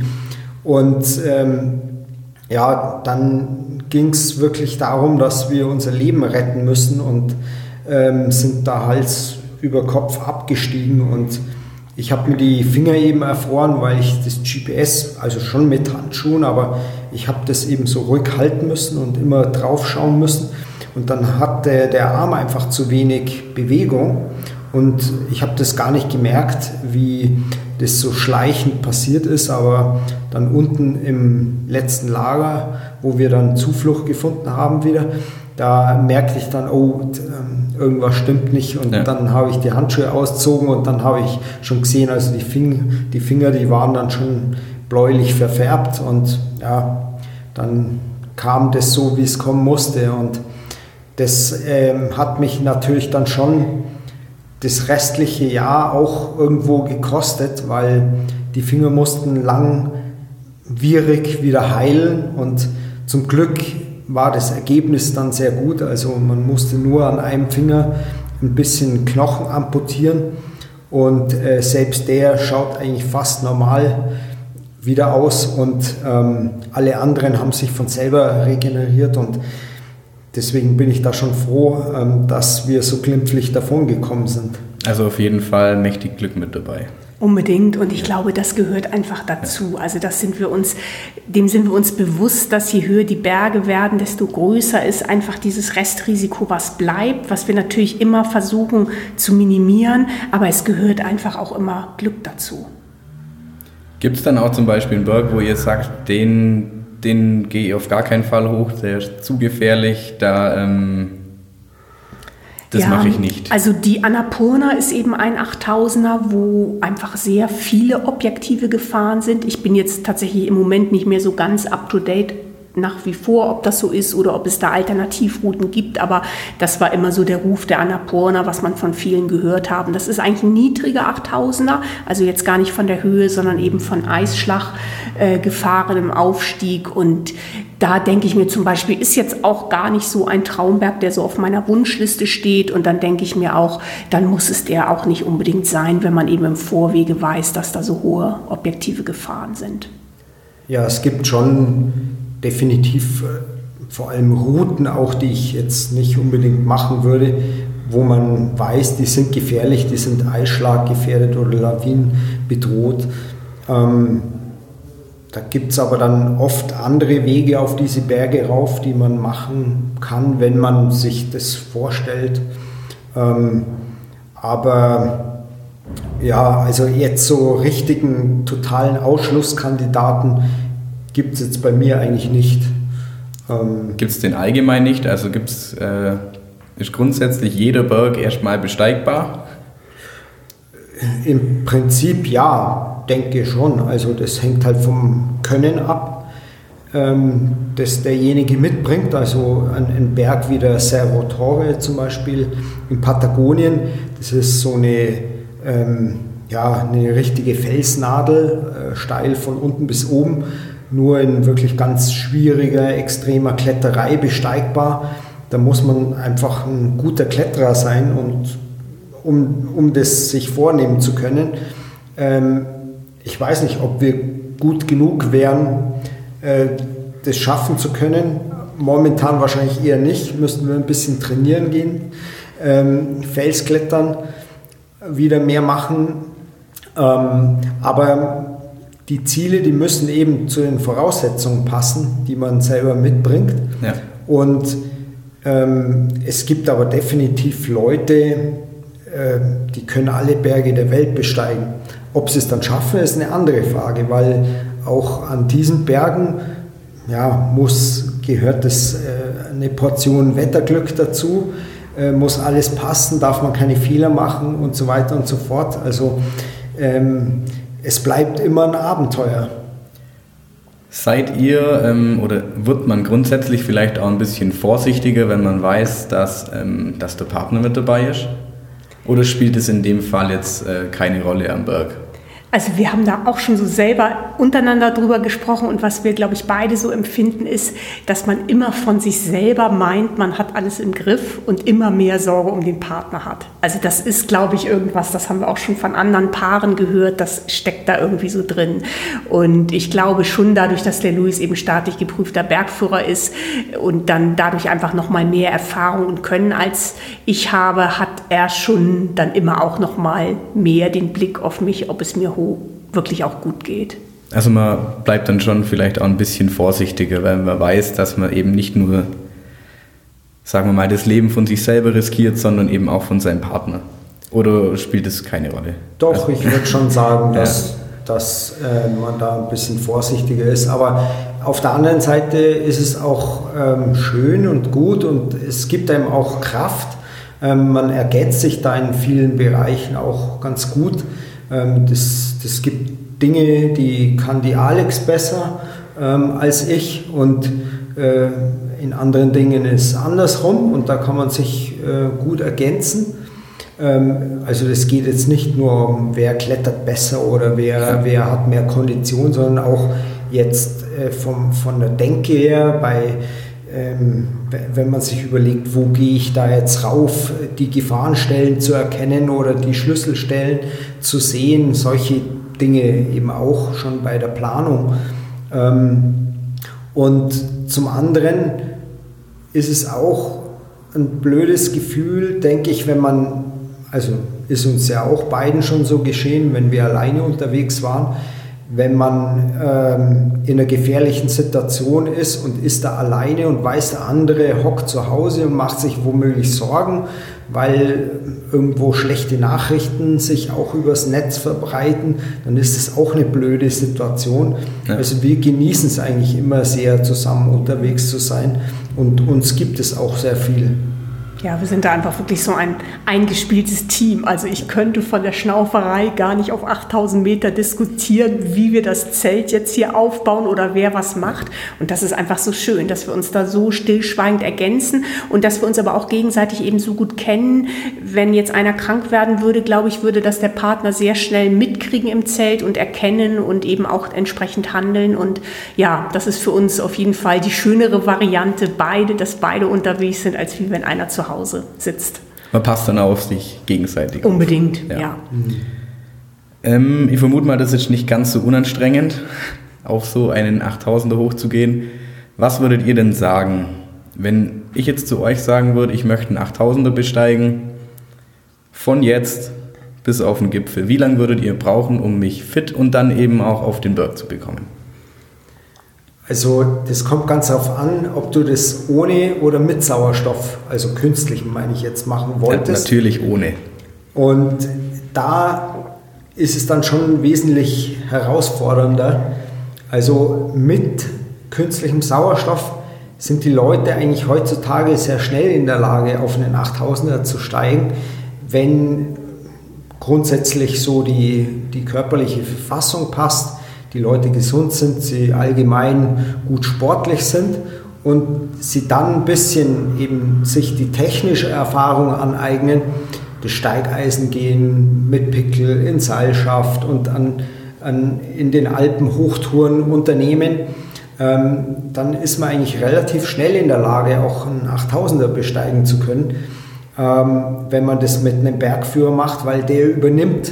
Und ähm, ja, dann ging es wirklich darum, dass wir unser Leben retten müssen und ähm, sind da Hals über Kopf abgestiegen und ich habe mir die Finger eben erfroren, weil ich das GPS, also schon mit Handschuhen, aber ich habe das eben so ruhig halten müssen und immer drauf schauen müssen. Und dann hat der, der Arm einfach zu wenig Bewegung. Und ich habe das gar nicht gemerkt, wie das so schleichend passiert ist. Aber dann unten im letzten Lager, wo wir dann Zuflucht gefunden haben wieder, da merkte ich dann, oh, ähm, irgendwas stimmt nicht. Und ja. dann habe ich die Handschuhe ausgezogen und dann habe ich schon gesehen, also die, Fing die Finger, die waren dann schon bläulich verfärbt. Und ja, dann kam das so, wie es kommen musste. Und das ähm, hat mich natürlich dann schon das restliche Jahr auch irgendwo gekostet, weil die Finger mussten langwierig wieder heilen und zum Glück war das Ergebnis dann sehr gut. Also man musste nur an einem Finger ein bisschen Knochen amputieren und äh, selbst der schaut eigentlich fast normal wieder aus und ähm, alle anderen haben sich von selber regeneriert und deswegen bin ich da schon froh, ähm, dass wir so glimpflich davon gekommen sind. Also auf jeden Fall mächtig Glück mit dabei. Unbedingt und ich glaube, das gehört einfach dazu. Also das sind wir uns, dem sind wir uns bewusst, dass je höher die Berge werden, desto größer ist einfach dieses Restrisiko, was bleibt, was wir natürlich immer versuchen zu minimieren, aber es gehört einfach auch immer Glück dazu. Gibt es dann auch zum Beispiel einen Berg, wo ihr sagt, den, den gehe ich auf gar keinen Fall hoch, der ist zu gefährlich, da ähm, das ja, mache ich nicht. Also die Annapurna ist eben ein 8000er, wo einfach sehr viele objektive Gefahren sind. Ich bin jetzt tatsächlich im Moment nicht mehr so ganz up-to-date nach wie vor, ob das so ist oder ob es da Alternativrouten gibt. Aber das war immer so der Ruf der Annapurna, was man von vielen gehört haben. Das ist eigentlich ein niedriger 8000er, also jetzt gar nicht von der Höhe, sondern eben von Eisschlag, äh, Gefahren im Aufstieg und da denke ich mir zum Beispiel, ist jetzt auch gar nicht so ein Traumberg, der so auf meiner Wunschliste steht. Und dann denke ich mir auch, dann muss es der auch nicht unbedingt sein, wenn man eben im Vorwege weiß, dass da so hohe objektive Gefahren sind. Ja, es gibt schon definitiv äh, vor allem Routen auch, die ich jetzt nicht unbedingt machen würde, wo man weiß, die sind gefährlich, die sind Eisschlaggefährdet oder lawinenbedroht. Ähm, da gibt es aber dann oft andere Wege auf diese Berge rauf, die man machen kann, wenn man sich das vorstellt. Ähm, aber ja, also jetzt so richtigen totalen Ausschlusskandidaten gibt es jetzt bei mir eigentlich nicht. Ähm, gibt es den allgemein nicht? Also gibt's, äh, ist grundsätzlich jeder Berg erstmal besteigbar? Im Prinzip ja denke schon. Also das hängt halt vom Können ab, ähm, das derjenige mitbringt. Also ein, ein, Berg wie der Cerro Torre zum Beispiel in Patagonien, das ist so eine, ähm, ja, eine richtige Felsnadel, äh, steil von unten bis oben, nur in wirklich ganz schwieriger, extremer Kletterei besteigbar. Da muss man einfach ein guter Kletterer sein und um, um das sich vornehmen zu können. Ähm, ich weiß nicht, ob wir gut genug wären, äh, das schaffen zu können. Momentan wahrscheinlich eher nicht, müssten wir ein bisschen trainieren gehen, ähm, Felsklettern wieder mehr machen. Ähm, aber die Ziele, die müssen eben zu den Voraussetzungen passen, die man selber mitbringt. Ja. Und ähm, es gibt aber definitiv Leute, äh, die können alle Berge der Welt besteigen. Ob sie es dann schaffen, ist eine andere Frage, weil auch an diesen Bergen ja, muss, gehört das, äh, eine Portion Wetterglück dazu, äh, muss alles passen, darf man keine Fehler machen und so weiter und so fort. Also ähm, es bleibt immer ein Abenteuer. Seid ihr ähm, oder wird man grundsätzlich vielleicht auch ein bisschen vorsichtiger, wenn man weiß, dass, ähm, dass der Partner mit dabei ist? Oder spielt es in dem Fall jetzt äh, keine Rolle am Berg? Also wir haben da auch schon so selber untereinander drüber gesprochen und was wir, glaube ich, beide so empfinden, ist, dass man immer von sich selber meint, man hat alles im Griff und immer mehr Sorge um den Partner hat. Also das ist, glaube ich, irgendwas, das haben wir auch schon von anderen Paaren gehört, das steckt da irgendwie so drin. Und ich glaube schon dadurch, dass der Louis eben staatlich geprüfter Bergführer ist und dann dadurch einfach noch mal mehr Erfahrung und Können als ich habe, hat er schon dann immer auch noch mal mehr den Blick auf mich, ob es mir hoch wirklich auch gut geht. Also man bleibt dann schon vielleicht auch ein bisschen vorsichtiger, weil man weiß, dass man eben nicht nur, sagen wir mal, das Leben von sich selber riskiert, sondern eben auch von seinem Partner. Oder spielt es keine Rolle? Doch, also, ich würde schon sagen, dass, ja. dass äh, man da ein bisschen vorsichtiger ist. Aber auf der anderen Seite ist es auch ähm, schön und gut und es gibt einem auch Kraft. Ähm, man ergänzt sich da in vielen Bereichen auch ganz gut. Ähm, das, das gibt Dinge, die kann die Alex besser ähm, als ich und äh, in anderen Dingen ist es andersrum und da kann man sich äh, gut ergänzen. Ähm, also es geht jetzt nicht nur um, wer klettert besser oder wer, wer hat mehr Kondition, sondern auch jetzt äh, vom, von der Denke her bei wenn man sich überlegt, wo gehe ich da jetzt rauf, die Gefahrenstellen zu erkennen oder die Schlüsselstellen zu sehen, solche Dinge eben auch schon bei der Planung. Ähm, und zum anderen ist es auch ein blödes Gefühl, denke ich, wenn man, also ist uns ja auch beiden schon so geschehen, wenn wir alleine unterwegs waren, wenn man ähm, in einer gefährlichen Situation ist und ist da alleine und weiß, der andere hockt zu Hause und macht sich womöglich Sorgen, weil irgendwo schlechte Nachrichten sich auch übers Netz verbreiten, dann ist es auch eine blöde Situation. Ja. Also wir genießen es eigentlich immer sehr, zusammen unterwegs zu sein und uns gibt es auch sehr viel. Ja, wir sind da einfach wirklich so ein eingespieltes Team. Also ich könnte von der Schnauferei gar nicht auf 8000 Meter diskutieren, wie wir das Zelt jetzt hier aufbauen oder wer was macht. Und das ist einfach so schön, dass wir uns da so stillschweigend ergänzen und dass wir uns aber auch gegenseitig eben so gut kennen. Wenn jetzt einer krank werden würde, glaube ich, würde das der Partner sehr schnell mitkriegen im Zelt und erkennen und eben auch entsprechend handeln. Und ja, das ist für uns auf jeden Fall die schönere Variante, beide, dass beide unterwegs sind, als wie wenn einer zu Hause Hause sitzt. Man passt dann auf sich gegenseitig. Unbedingt, auf. ja. ja. Ähm, ich vermute mal, das ist nicht ganz so unanstrengend, auf so einen 8000er hochzugehen. Was würdet ihr denn sagen, wenn ich jetzt zu euch sagen würde, ich möchte einen 8000er besteigen, von jetzt bis auf den Gipfel? Wie lange würdet ihr brauchen, um mich fit und dann eben auch auf den Berg zu bekommen? Also das kommt ganz darauf an, ob du das ohne oder mit Sauerstoff, also künstlich meine ich jetzt, machen wolltest. Ja, natürlich ohne. Und da ist es dann schon wesentlich herausfordernder. Also mit künstlichem Sauerstoff sind die Leute eigentlich heutzutage sehr schnell in der Lage, auf einen 8000er zu steigen, wenn grundsätzlich so die, die körperliche Verfassung passt die Leute gesund sind, sie allgemein gut sportlich sind und sie dann ein bisschen eben sich die technische Erfahrung aneignen, das Steigeisen gehen mit Pickel in Seilschaft und an, an, in den Alpen Hochtouren unternehmen, ähm, dann ist man eigentlich relativ schnell in der Lage, auch einen 8000er besteigen zu können, ähm, wenn man das mit einem Bergführer macht, weil der übernimmt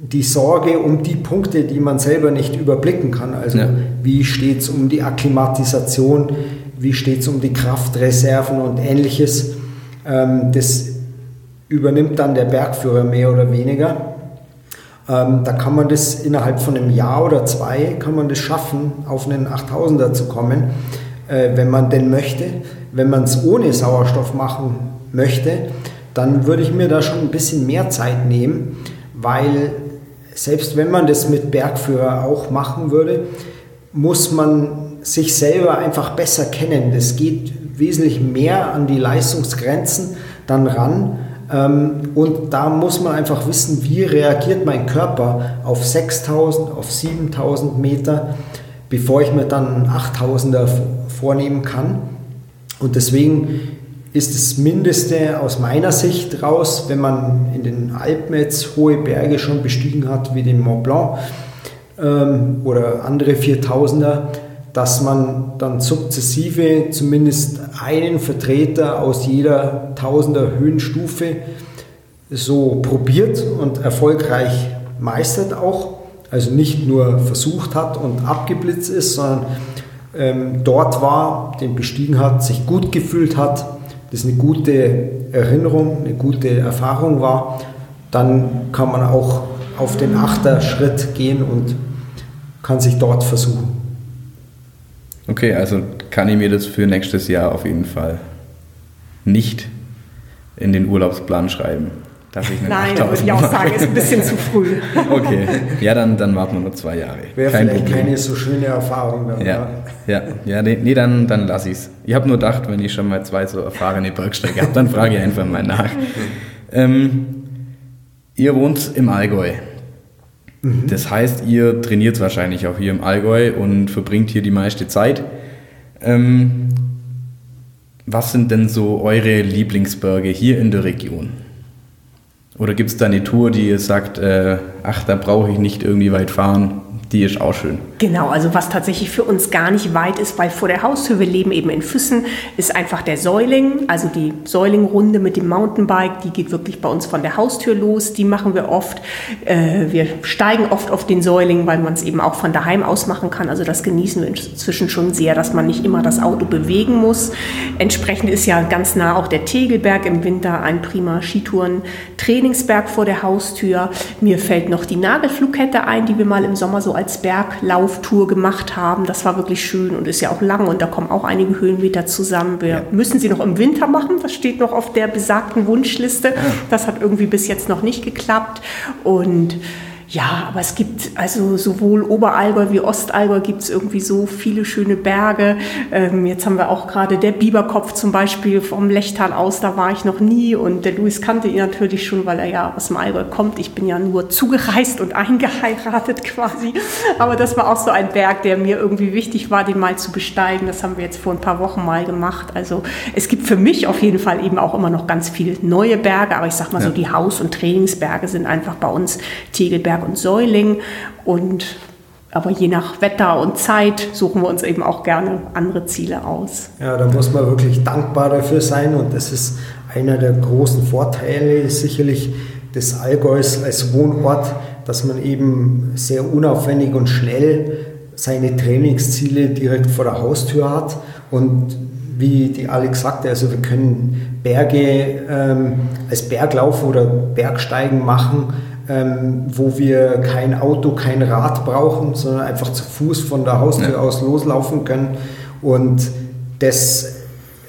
die Sorge um die Punkte, die man selber nicht überblicken kann. Also ja. wie steht es um die Akklimatisation, wie steht es um die Kraftreserven und ähnliches. Ähm, das übernimmt dann der Bergführer mehr oder weniger. Ähm, da kann man das innerhalb von einem Jahr oder zwei, kann man das schaffen, auf einen 8000er zu kommen, äh, wenn man denn möchte. Wenn man es ohne Sauerstoff machen möchte, dann würde ich mir da schon ein bisschen mehr Zeit nehmen, weil selbst wenn man das mit Bergführer auch machen würde, muss man sich selber einfach besser kennen. Das geht wesentlich mehr an die Leistungsgrenzen dann ran. Ähm, und da muss man einfach wissen, wie reagiert mein Körper auf 6000, auf 7000 Meter, bevor ich mir dann 8000er vornehmen kann. Und deswegen ist das Mindeste aus meiner Sicht raus, wenn man in den Alpen jetzt hohe Berge schon bestiegen hat, wie den Mont Blanc ähm, oder andere 4000er, dass man dann sukzessive zumindest einen Vertreter aus jeder Tausender Höhenstufe so probiert und erfolgreich meistert auch. Also nicht nur versucht hat und abgeblitzt ist, sondern ähm, dort war, den bestiegen hat, sich gut gefühlt hat das eine gute Erinnerung, eine gute Erfahrung war, dann kann man auch auf den Achterschritt gehen und kann sich dort versuchen. Okay, also kann ich mir das für nächstes Jahr auf jeden Fall nicht in den Urlaubsplan schreiben. Dass ich Nein, da würde ich auch sagen, ist ein bisschen zu früh. okay, ja, dann, dann warten wir nur zwei Jahre. Wäre Kein vielleicht Problem. keine so schöne Erfahrung mehr. Ja, ja, ja nee, nee, dann, dann lasse ich es. Ich habe nur gedacht, wenn ich schon mal zwei so erfahrene Bergsteiger habe, dann frage ich einfach mal nach. Ähm, ihr wohnt im Allgäu. Mhm. Das heißt, ihr trainiert wahrscheinlich auch hier im Allgäu und verbringt hier die meiste Zeit. Ähm, was sind denn so eure Lieblingsberge hier in der Region? Oder gibt es da eine Tour, die sagt, äh, ach, da brauche ich nicht irgendwie weit fahren? Die ist auch schön. Genau, also was tatsächlich für uns gar nicht weit ist, weil vor der Haustür, wir leben eben in Füssen, ist einfach der Säuling, also die Säulingrunde mit dem Mountainbike, die geht wirklich bei uns von der Haustür los, die machen wir oft. Äh, wir steigen oft auf den Säuling, weil man es eben auch von daheim aus machen kann, also das genießen wir inzwischen schon sehr, dass man nicht immer das Auto bewegen muss. Entsprechend ist ja ganz nah auch der Tegelberg im Winter ein prima Skitouren-Trainingsberg vor der Haustür. Mir fällt noch die Nagelflugkette ein, die wir mal im Sommer so als Berglauftour gemacht haben. Das war wirklich schön und ist ja auch lang und da kommen auch einige Höhenmeter zusammen. Wir ja. müssen sie noch im Winter machen. Das steht noch auf der besagten Wunschliste. Das hat irgendwie bis jetzt noch nicht geklappt. Und Ja, aber es gibt also sowohl Oberallgäu wie Ostallgäu gibt es irgendwie so viele schöne Berge. Ähm, jetzt haben wir auch gerade der Biberkopf zum Beispiel vom Lechtal aus, da war ich noch nie und der Luis kannte ihn natürlich schon, weil er ja aus dem Allgäu kommt. Ich bin ja nur zugereist und eingeheiratet quasi. Aber das war auch so ein Berg, der mir irgendwie wichtig war, den mal zu besteigen. Das haben wir jetzt vor ein paar Wochen mal gemacht. Also es gibt für mich auf jeden Fall eben auch immer noch ganz viele neue Berge, aber ich sag mal ja. so, die Haus- und Trainingsberge sind einfach bei uns Tegelberg Berg und Säuling. Und aber je nach Wetter und Zeit suchen wir uns eben auch gerne andere Ziele aus. Ja, da muss man wirklich dankbar dafür sein und das ist einer der großen Vorteile sicherlich des Allgäus als Wohnort, dass man eben sehr unaufwendig und schnell seine Trainingsziele direkt vor der Haustür hat und wie die Alex sagte, also wir können Berge ähm, als Berglauf oder Bergsteigen machen ähm, wo wir kein Auto, kein Rad brauchen, sondern einfach zu Fuß von der Haustür ja. aus loslaufen können. Und das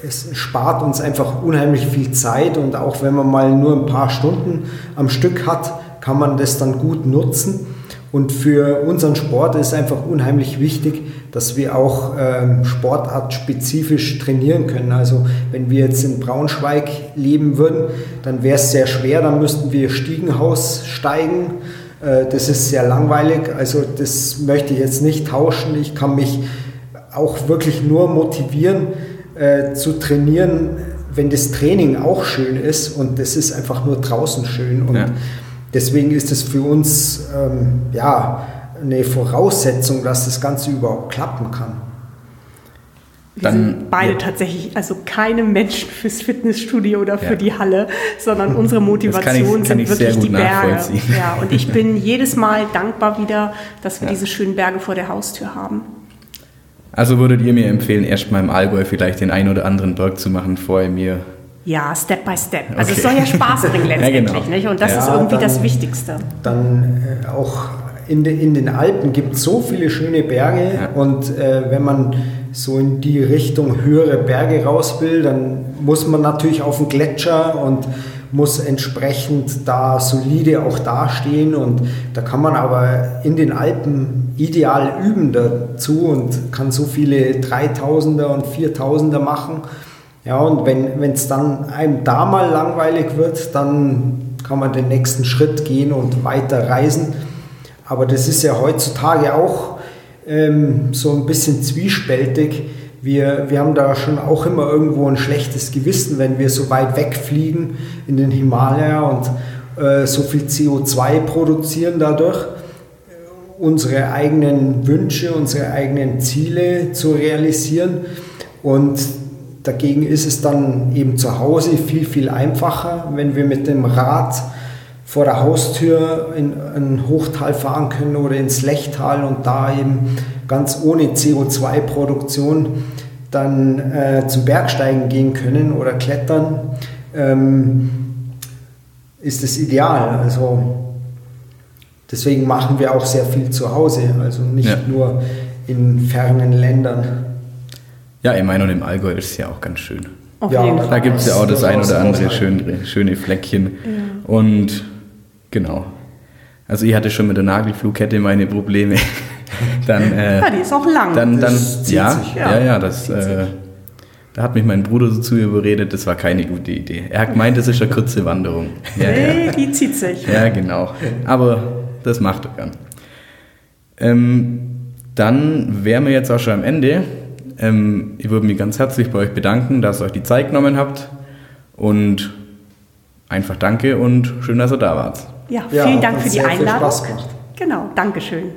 es spart uns einfach unheimlich viel Zeit und auch wenn man mal nur ein paar Stunden am Stück hat, kann man das dann gut nutzen. Und für unseren Sport ist einfach unheimlich wichtig, dass wir auch ähm, sportartspezifisch trainieren können. Also wenn wir jetzt in Braunschweig leben würden, dann wäre es sehr schwer, dann müssten wir Stiegenhaus steigen. Äh, das ist sehr langweilig, also das möchte ich jetzt nicht tauschen. Ich kann mich auch wirklich nur motivieren äh, zu trainieren, wenn das Training auch schön ist und das ist einfach nur draußen schön. Und ja Deswegen ist es für uns ähm, ja, eine Voraussetzung, dass das Ganze überhaupt klappen kann. Wir Dann, sind beide ja. tatsächlich, also keine Menschen fürs Fitnessstudio oder für ja. die Halle, sondern unsere Motivation ich, sind wirklich die Berge. Ja, und ich bin jedes Mal dankbar wieder, dass wir ja. diese schönen Berge vor der Haustür haben. Also würdet ihr mir empfehlen, erst mal im Allgäu vielleicht den einen oder anderen Berg zu machen, bevor ihr mir ja, Step by Step. Also okay. es soll ja Spaß bringen letztendlich, ja, genau. nicht? Und das ja, ist irgendwie dann, das Wichtigste. Dann äh, auch in, de, in den Alpen gibt es so viele schöne Berge ja. und äh, wenn man so in die Richtung höhere Berge raus will, dann muss man natürlich auf den Gletscher und muss entsprechend da solide auch dastehen und da kann man aber in den Alpen ideal üben dazu und kann so viele 3000er und 4000er machen ja, und wenn es dann einem da mal langweilig wird, dann kann man den nächsten Schritt gehen und weiter reisen. Aber das ist ja heutzutage auch ähm, so ein bisschen zwiespältig. Wir, wir haben da schon auch immer irgendwo ein schlechtes Gewissen, wenn wir so weit wegfliegen in den Himalaya und äh, so viel CO2 produzieren dadurch, unsere eigenen Wünsche, unsere eigenen Ziele zu realisieren. Und Dagegen ist es dann eben zu Hause viel, viel einfacher, wenn wir mit dem Rad vor der Haustür in ein Hochtal fahren können oder ins Lechtal und da eben ganz ohne CO2-Produktion dann äh, zum Bergsteigen gehen können oder klettern, ähm, ist es ideal. Also deswegen machen wir auch sehr viel zu Hause, also nicht ja. nur in fernen Ländern. Ja, ich meine, und im Allgäu ist es ja auch ganz schön. Auf ja, da gibt es ja auch das, das ein oder andere schöne, schöne Fleckchen. Ja. Und genau. Also ich hatte schon mit der Nagelflugkette meine Probleme. dann, äh, ja, die ist auch lang. Dann, dann, ja, sich, ja, ja, ja, das, äh, da hat mich mein Bruder so zu überredet, das war keine gute Idee. Er hat gemeint, das ist eine kurze Wanderung. Ja, nee, ja. die zieht sich. Ja, genau. Aber das macht er gern. Ähm, dann wären wir jetzt auch schon am Ende. Ähm, ich würde mich ganz herzlich bei euch bedanken, dass ihr euch die Zeit genommen habt und einfach danke und schön, dass ihr da wart. Ja, vielen ja, Dank für die Einladung. Genau, Dankeschön.